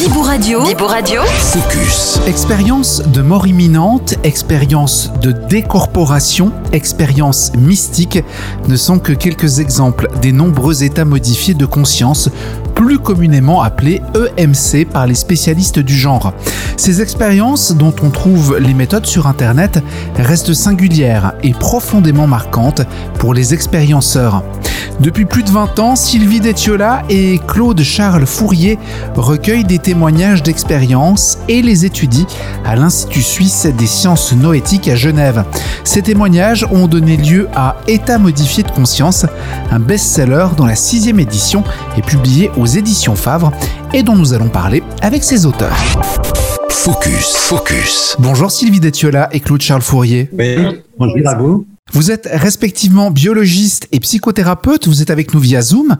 Bibou Radio. Bibou Radio. Focus. Expérience de mort imminente, expérience de décorporation, expérience mystique ne sont que quelques exemples des nombreux états modifiés de conscience, plus communément appelés EMC par les spécialistes du genre. Ces expériences, dont on trouve les méthodes sur Internet, restent singulières et profondément marquantes pour les expérienceurs. Depuis plus de 20 ans, Sylvie Detiola et Claude Charles Fourier recueillent des témoignages d'expérience et les étudient à l'Institut suisse des sciences noétiques à Genève. Ces témoignages ont donné lieu à État modifié de conscience, un best-seller dont la sixième édition est publiée aux éditions Favre et dont nous allons parler avec ses auteurs. Focus. Focus. Bonjour Sylvie Detiola et Claude Charles Fourier. Oui, bonjour à vous. Vous êtes respectivement biologiste et psychothérapeute, vous êtes avec nous via Zoom.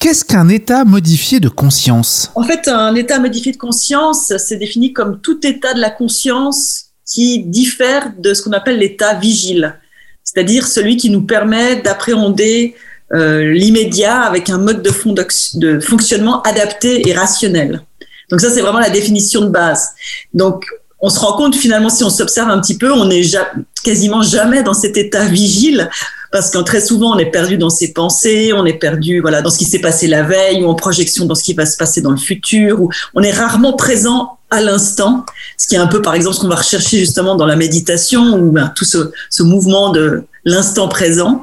Qu'est-ce qu'un état modifié de conscience? En fait, un état modifié de conscience, c'est défini comme tout état de la conscience qui diffère de ce qu'on appelle l'état vigile, c'est-à-dire celui qui nous permet d'appréhender euh, l'immédiat avec un mode de, fonctionnement adapté et rationnel. Donc ça, c'est vraiment la définition de base. Donc on se rend compte finalement, si on s'observe un petit peu, on n'est quasiment jamais dans cet état vigile parce que très souvent on est perdu dans ses pensées, on est perdu voilà dans ce qui s'est passé la veille ou en projection dans ce qui va se passer dans le futur ou on est rarement présent à l'instant, ce qui est un peu par exemple ce qu'on va rechercher justement dans la méditation ou ben, tout ce, mouvement de l'instant présent.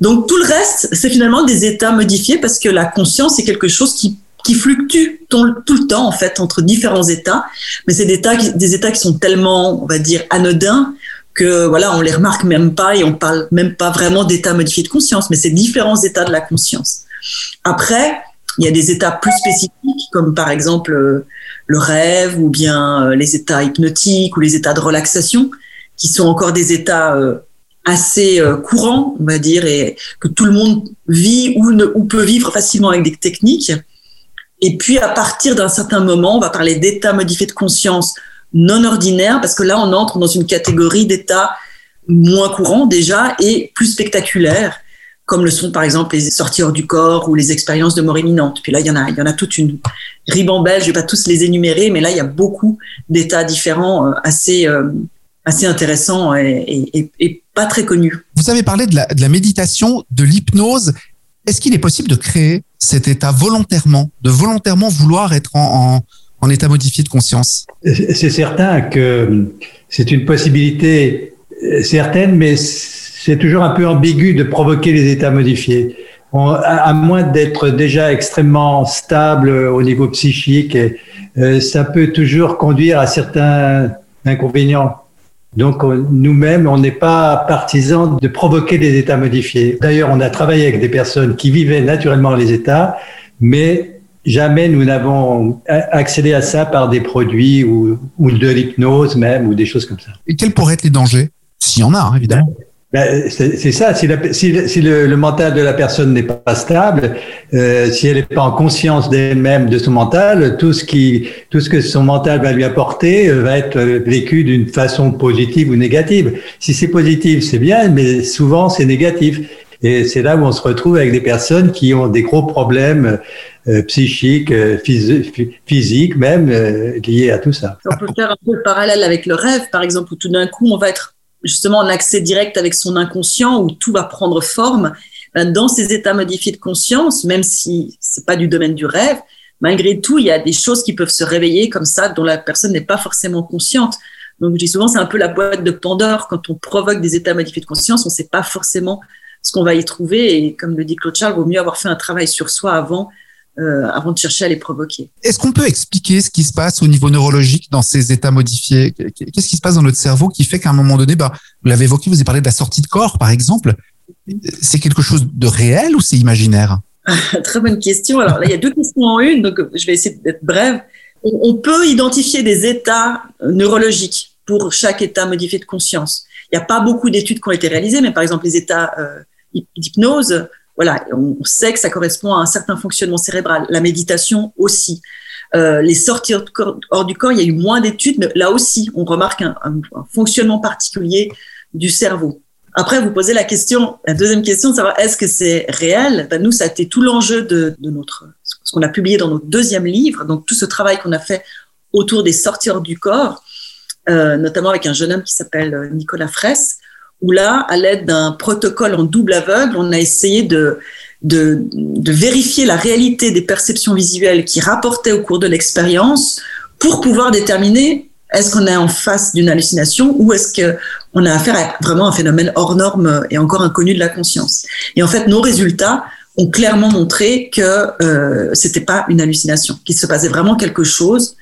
Donc tout le reste, c'est finalement des états modifiés parce que la conscience est quelque chose qui qui fluctuent tout, le temps en fait entre différents états, mais c'est des états, des états qui sont tellement, on va dire, anodins que voilà, on les remarque même pas et on parle même pas vraiment d'état modifié de conscience, mais c'est différents états de la conscience. Après, il y a des états plus spécifiques, comme par exemple euh, le rêve ou bien euh, les états hypnotiques ou les états de relaxation, qui sont encore des états euh, assez courants, on va dire, et que tout le monde vit ou, ne, ou peut vivre facilement avec des techniques. Et puis, à partir d'un certain moment, on va parler d'état modifié de conscience non ordinaire, parce que là, on entre dans une catégorie d'état moins courant déjà et plus spectaculaire, comme le sont par exemple les sorties hors du corps ou les expériences de mort imminente. Puis là, il y en a, il y en a toute une ribambelle. Je vais pas tous les énumérer, mais là, il y a beaucoup d'états différents, euh, assez euh, assez intéressants et, et, et, pas très connus. Vous avez parlé de la, de la méditation, de l'hypnose. Est-ce qu'il est possible de créer cet état volontairement, de volontairement vouloir être en, en, en état modifié de conscience? C'est certain que c'est une possibilité certaine, mais c'est toujours un peu ambigu de provoquer les états modifiés. On, à, moins d'être déjà extrêmement stable au niveau psychique, euh, ça peut toujours conduire à certains inconvénients. Donc nous-mêmes, on n'est pas partisans de provoquer des états modifiés. D'ailleurs, on a travaillé avec des personnes qui vivaient naturellement les états, mais jamais nous n'avons accédé à ça par des produits ou, ou de l'hypnose même ou des choses comme ça. Et quels pourraient être les dangers? S'il y en a, hein, évidemment. Ben, c'est ça, si, la, si, si le, le, mental de la personne n'est pas stable, euh, si elle n'est pas en conscience d'elle-même, de son mental, tout ce, qui, tout ce que son mental va lui apporter euh, va être vécu d'une façon positive ou négative. Si c'est positif, c'est bien, mais souvent c'est négatif. Et c'est là où on se retrouve avec des personnes qui ont des gros problèmes euh, psychiques, euh, physiques même, euh, liés à tout ça. On peut faire un peu le parallèle avec le rêve, par exemple, où tout d'un coup on va être justement en accès direct avec son inconscient où tout va prendre forme, ben, dans ces états modifiés de conscience, même si c'est pas du domaine du rêve, malgré tout, il y a des choses qui peuvent se réveiller comme ça dont la personne n'est pas forcément consciente. Donc, je dis souvent, c'est un peu la boîte de Pandore. Quand on provoque des états modifiés de conscience, on ne sait pas forcément ce qu'on va y trouver. Et comme le dit Claude Charles, il vaut mieux avoir fait un travail sur soi avant euh, avant de chercher à les provoquer. Est-ce qu'on peut expliquer ce qui se passe au niveau neurologique dans ces états modifiés? Qu'est-ce qui se passe dans notre cerveau qui fait qu'à un moment donné, bah, vous l'avez évoqué, vous avez parlé de la sortie de corps, par exemple. C'est quelque chose de réel ou c'est imaginaire? Très bonne question. Alors là, il y a deux questions en une, donc je vais essayer d'être brève. On peut identifier des états neurologiques pour chaque état modifié de conscience. Il n'y a pas beaucoup d'études qui ont été réalisées, mais par exemple les états euh, d'hypnose, voilà, on sait que ça correspond à un certain fonctionnement cérébral. La méditation aussi. Euh, les sorties hors du corps, il y a eu moins d'études, mais là aussi, on remarque un, fonctionnement particulier du cerveau. Après, vous posez la question, la deuxième question, est-ce que c'est réel? Ben, Nous, ça a été tout l'enjeu de, notre, ce ce qu'on a publié dans notre deuxième livre, donc tout ce travail qu'on a fait autour des sorties hors du corps, euh, notamment avec un jeune homme qui s'appelle euh, Nicolas Fraisse, où là, à l'aide d'un protocole en double aveugle, on a essayé de, de, de, vérifier la réalité des perceptions visuelles qui rapportaient au cours de l'expérience pour pouvoir déterminer est-ce qu'on est en face d'une hallucination ou est-ce qu'on a affaire à vraiment un phénomène hors norme et encore inconnu de la conscience. Et en fait, nos résultats ont clairement montré que euh, c'était pas une hallucination, qu'il se passait vraiment quelque chose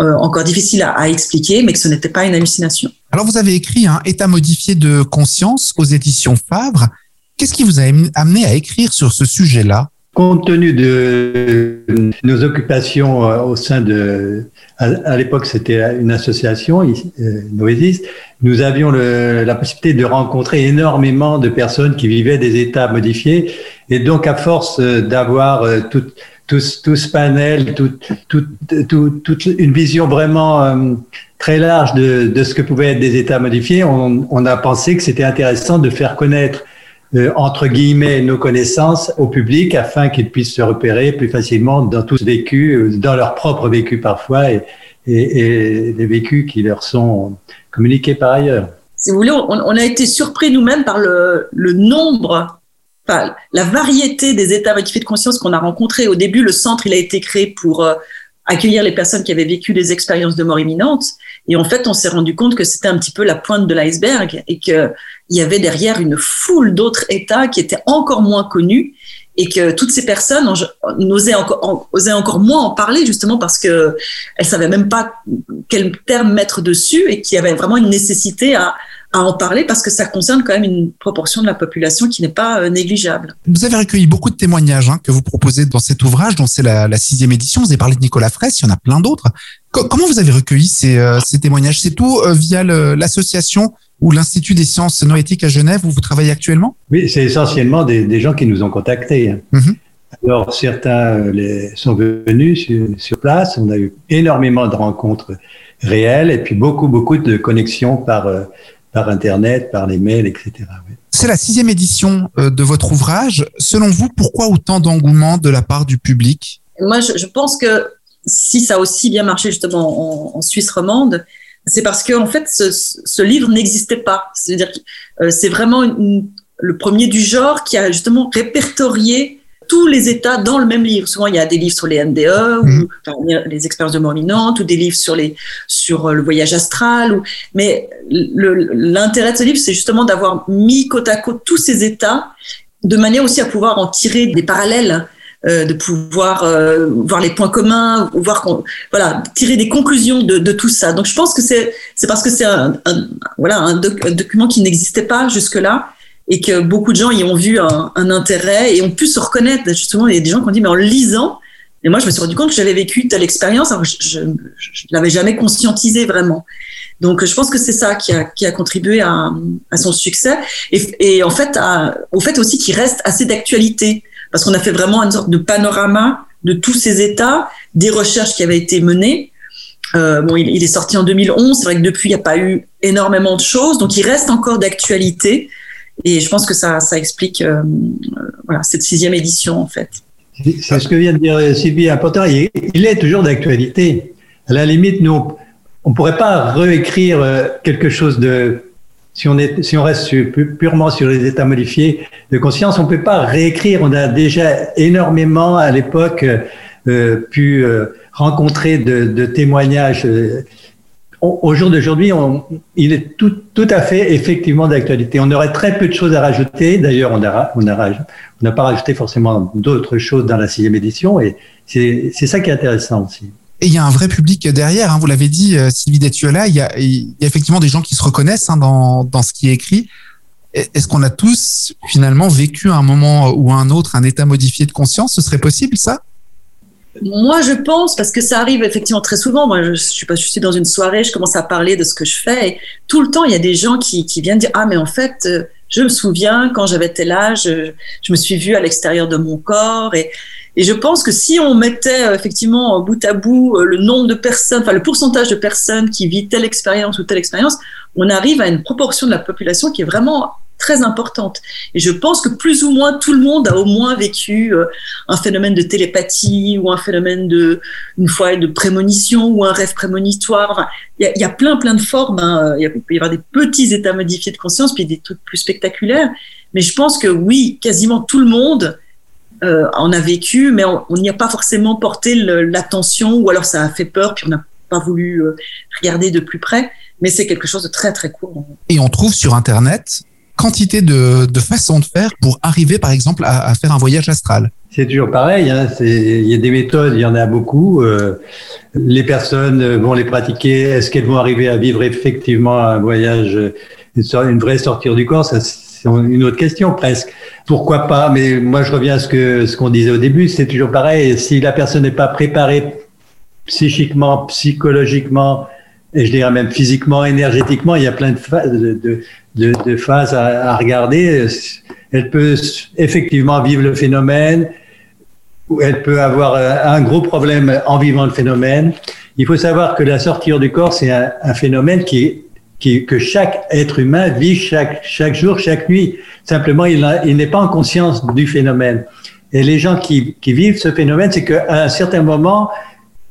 euh, encore difficile à, expliquer, mais que ce n'était pas une hallucination. Alors vous avez écrit un état modifié de conscience aux éditions Favre. Qu'est-ce qui vous a amené à écrire sur ce sujet-là? Compte tenu de nos occupations euh, au sein de, à, l'époque c'était une association, euh, Noésis, nous avions la possibilité de rencontrer énormément de personnes qui vivaient des états modifiés, et donc à force d'avoir tout, tout, ce panel, toute tout, tout, une vision vraiment euh, très large de, ce que pouvaient être des états modifiés, on, a pensé que c'était intéressant de faire connaître euh, entre guillemets nos connaissances au public afin qu'ils puissent se repérer plus facilement dans tout ce vécu, euh, dans leur propre vécu parfois et, et, les vécus qui leur sont communiqués par ailleurs. Si vous voulez, on, a été surpris nous-mêmes par le nombre la variété des états modifiés de conscience qu'on a rencontrés. Au début, le centre, il a été créé pour euh, accueillir les personnes qui avaient vécu des expériences de mort imminente. Et en fait, on s'est rendu compte que c'était un petit peu la pointe de l'iceberg et qu'il y avait derrière une foule d'autres états qui étaient encore moins connus et que toutes ces personnes osaient encore, encore moins en parler justement parce que elles savaient même pas quel terme mettre dessus et qu'il y avait vraiment une nécessité à, à en parler parce que ça concerne quand même une proportion de la population qui n'est pas euh, négligeable. Vous avez recueilli beaucoup de témoignages hein, que vous proposez dans cet ouvrage, dont c'est la, la, sixième édition. Vous avez parlé de Nicolas Fraisse, il y en a plein d'autres. comment vous avez recueilli ces, euh, ces témoignages? C'est tout euh, via l'association ou l'Institut des sciences noétiques à Genève où vous travaillez actuellement? Oui, c'est essentiellement des, des, gens qui nous ont contactés. Hein. Mm-hmm. Alors, certains les, sont venus sur, sur, place. On a eu énormément de rencontres réelles et puis beaucoup, beaucoup de connexions par, par Internet, par les mails, etc. C'est la sixième édition euh, de votre ouvrage. Selon vous, pourquoi autant d'engouement de la part du public? Moi, je, pense que si ça a aussi bien marché justement en, Suisse romande, c'est parce que en fait, ce, livre n'existait pas. C'est-à-dire que euh, c'est vraiment le premier du genre qui a justement répertorié tous les États dans le même livre. Souvent, il y a des livres sur les NDE, ou mhm. les expériences de mort imminente, ou des livres sur, les, sur euh, le voyage astral. Ou, mais l'intérêt de ce livre, c'est justement d'avoir mis côte à côte tous ces États, de manière aussi à pouvoir en tirer des parallèles. Euh, de pouvoir euh, voir les points communs, voir voilà tirer des conclusions de, de, tout ça. Donc je pense que c'est c'est parce que c'est un, voilà un, document qui n'existait pas jusque là et que beaucoup de gens y ont vu un, intérêt et ont pu se reconnaître. Justement, il y a des gens qui ont dit, mais en lisant, et moi je me suis rendu compte que j'avais vécu telle expérience, alors je ne l'avais jamais conscientisé vraiment. Donc je pense que c'est ça qui a, contribué à, son succès et, en fait au fait aussi qu'il reste assez d'actualité parce qu'on a fait vraiment une sorte de panorama de tous ces états, des recherches qui avaient été menées. Euh, bon, il, est sorti en 2011. C'est vrai que depuis, il n'y a pas eu énormément de choses, donc il reste encore d'actualité. Et je pense que ça, ça explique euh, voilà, cette sixième édition, en fait. C'est ce que vient de dire Sylvie, important. Il, est toujours d'actualité. À la limite, nous, on ne pourrait pas réécrire euh, quelque chose de. Si on, est, si on reste purement sur les états modifiés de conscience, on ne peut pas réécrire. On a déjà énormément à l'époque euh, pu rencontrer de témoignages au jour d'aujourd'hui, il est tout, à fait effectivement d'actualité. On aurait très peu de choses à rajouter. D'ailleurs, on n'a pas rajouté forcément d'autres choses dans la sixième édition, et c'est ça qui est intéressant aussi. Et il y a un vrai public derrière, hein, vous l'avez dit, euh, Sylvie Detuola, il y, a, il y a effectivement des gens qui se reconnaissent hein, dans, dans ce qui est écrit. Est-ce qu'on a tous finalement vécu à un moment ou à un autre un état modifié de conscience? Ce serait possible ça? Moi, je pense, parce que ça arrive effectivement très souvent. Moi, je, suis pas, je dans une soirée, je commence à parler de ce que je fais. Et tout le temps, il y a des gens qui, viennent dire Ah, mais en fait, euh, je me souviens quand j'avais tel âge, je, me suis vue à l'extérieur de mon corps. Et, et je pense que si on mettait euh, effectivement bout à bout euh, le nombre de personnes, enfin le pourcentage de personnes qui vit telle expérience ou telle expérience, on arrive à une proportion de la population qui est vraiment très importante. Et je pense que plus ou moins tout le monde a au moins vécu euh, un phénomène de télépathie ou un phénomène de, une fois, de prémonition ou un rêve prémonitoire. il y, a plein, plein de formes. Hein. Il peut y avoir des petits états modifiés de conscience, puis des trucs plus spectaculaires. Mais je pense que oui, quasiment tout le monde euh, en a vécu, mais on n'y a pas forcément porté l'attention, ou alors ça a fait peur, puis on n'a pas voulu euh, regarder de plus près. Mais c'est quelque chose de très très court. Et on trouve sur Internet quantité de, façons de faire pour arriver, par exemple, à, faire un voyage astral. C'est toujours pareil. Hein, il y a des méthodes, il y en a beaucoup. Euh, les personnes vont les pratiquer. Est-ce qu'elles vont arriver à vivre effectivement un voyage, une vraie sortie du corps? C'est une autre question presque. Pourquoi pas? Mais moi, je reviens à ce qu'on disait au début. C'est toujours pareil. Si la personne n'est pas préparée psychiquement, psychologiquement, et je dirais même physiquement, énergétiquement, il y a plein de phases, à, regarder. Elle peut effectivement vivre le phénomène, ou elle peut avoir un gros problème en vivant le phénomène. Il faut savoir que la sortie du corps, c'est un, phénomène qui que chaque être humain vit chaque, chaque jour, chaque nuit. Simplement, il, il n'est pas en conscience du phénomène. Et les gens qui, qui vivent ce phénomène, c'est qu'à un certain moment,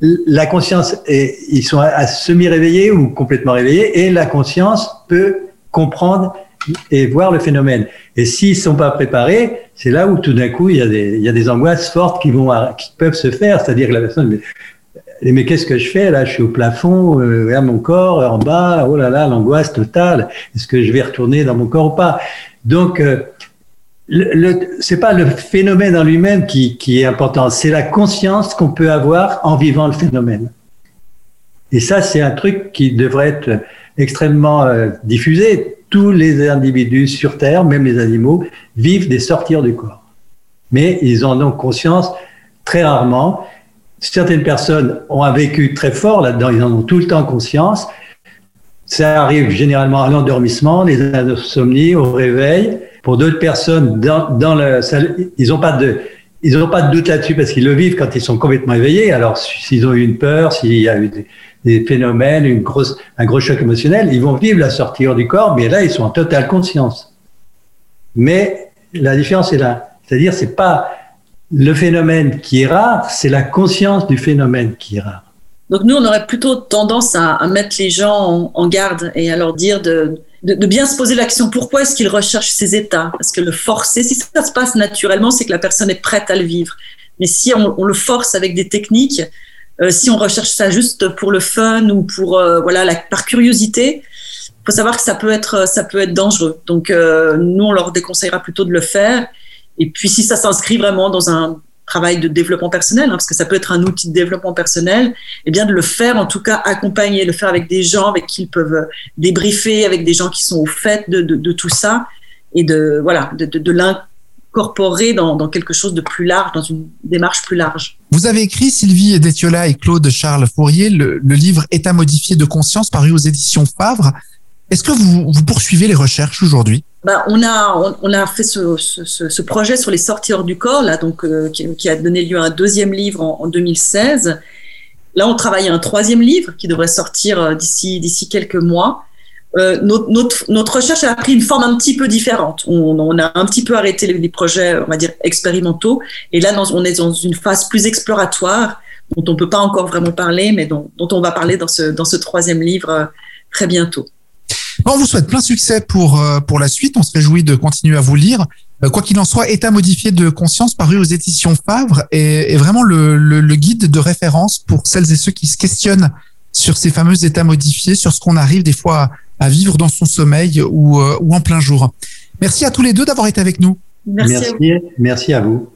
la conscience, est, ils sont à, semi-réveillés ou complètement réveillés, et la conscience peut comprendre et voir le phénomène. Et s'ils sont pas préparés, c'est là où tout d'un coup il y a des, il y a des angoisses fortes qui vont, qui peuvent se faire. C'est-à-dire que la personne, mais, mais qu'est-ce que je fais là? Je suis au plafond, euh, vers mon corps, en bas. Oh là là, l'angoisse totale. Est-ce que je vais retourner dans mon corps ou pas? Donc euh, le, c'est pas le phénomène en lui-même qui, qui est important, c'est la conscience qu'on peut avoir en vivant le phénomène. Et ça, c'est un truc qui devrait être extrêmement euh, diffusé. Tous les individus sur Terre, même les animaux, vivent des sorties du corps. Mais ils en ont conscience très rarement. Certaines personnes ont un vécu très fort là-dedans, ils en ont tout le temps conscience. Ça arrive généralement à l'endormissement, les insomnies, au réveil. Pour d'autres personnes, ils n'ont pas de, ils doute là-dessus parce qu'ils le vivent quand ils sont complètement éveillés. Alors, s'ils ont eu une peur, s'il y a eu des, phénomènes, un gros choc émotionnel, ils vont vivre la sortie du corps, mais là, ils sont en totale conscience. Mais la différence est là. C'est-à-dire, c'est pas le phénomène qui est rare, c'est la conscience du phénomène qui est rare. Donc nous, on aurait plutôt tendance à, mettre les gens en, en, garde et à leur dire de, de, de bien se poser l'action. Pourquoi est-ce qu'ils recherchent ces états? Parce que le forcer, si ça se passe naturellement, c'est que la personne est prête à le vivre. Mais si on, le force avec des techniques, euh, si on recherche ça juste pour le fun ou pour euh, voilà la, par curiosité, faut savoir que ça peut être ça peut être dangereux. Donc euh, nous, on leur déconseillera plutôt de le faire. Et puis si ça s'inscrit vraiment dans un travail de développement personnel, hein, parce que ça peut être un outil de développement personnel, et eh bien de le faire, en tout cas accompagner, le faire avec des gens avec qui ils peuvent débriefer, avec des gens qui sont au fait de, de, tout ça, et de voilà, de, de, l'incorporer dans, dans, quelque chose de plus large, dans une démarche plus large. Vous avez écrit, Sylvie Détiola et Claude Charles Fourier, le livre État modifié de conscience paru aux éditions Favre. Est-ce que vous, poursuivez les recherches aujourd'hui? Bah, on a on, a fait ce, projet sur les sorties hors du corps là donc euh, qui, a donné lieu à un deuxième livre en, en 2016. Là, on travaille à un troisième livre qui devrait sortir euh, d'ici d'ici quelques mois. Euh, notre, notre, notre, recherche a pris une forme un petit peu différente. On, a un petit peu arrêté les, projets, on va dire expérimentaux, et là, on est dans une phase plus exploratoire dont on peut pas encore vraiment parler, mais dont, dont on va parler dans ce dans ce troisième livre très bientôt. On vous souhaite plein succès pour, euh, pour la suite. On se réjouit de continuer à vous lire. Euh, quoi qu'il en soit, État modifié de conscience paru aux éditions Favre est, est vraiment le, le, le, guide de référence pour celles et ceux qui se questionnent sur ces fameux états modifiés, sur ce qu'on arrive des fois à vivre dans son sommeil ou, euh, ou en plein jour. Merci à tous les deux d'avoir été avec nous. Merci, merci à vous. Merci à vous.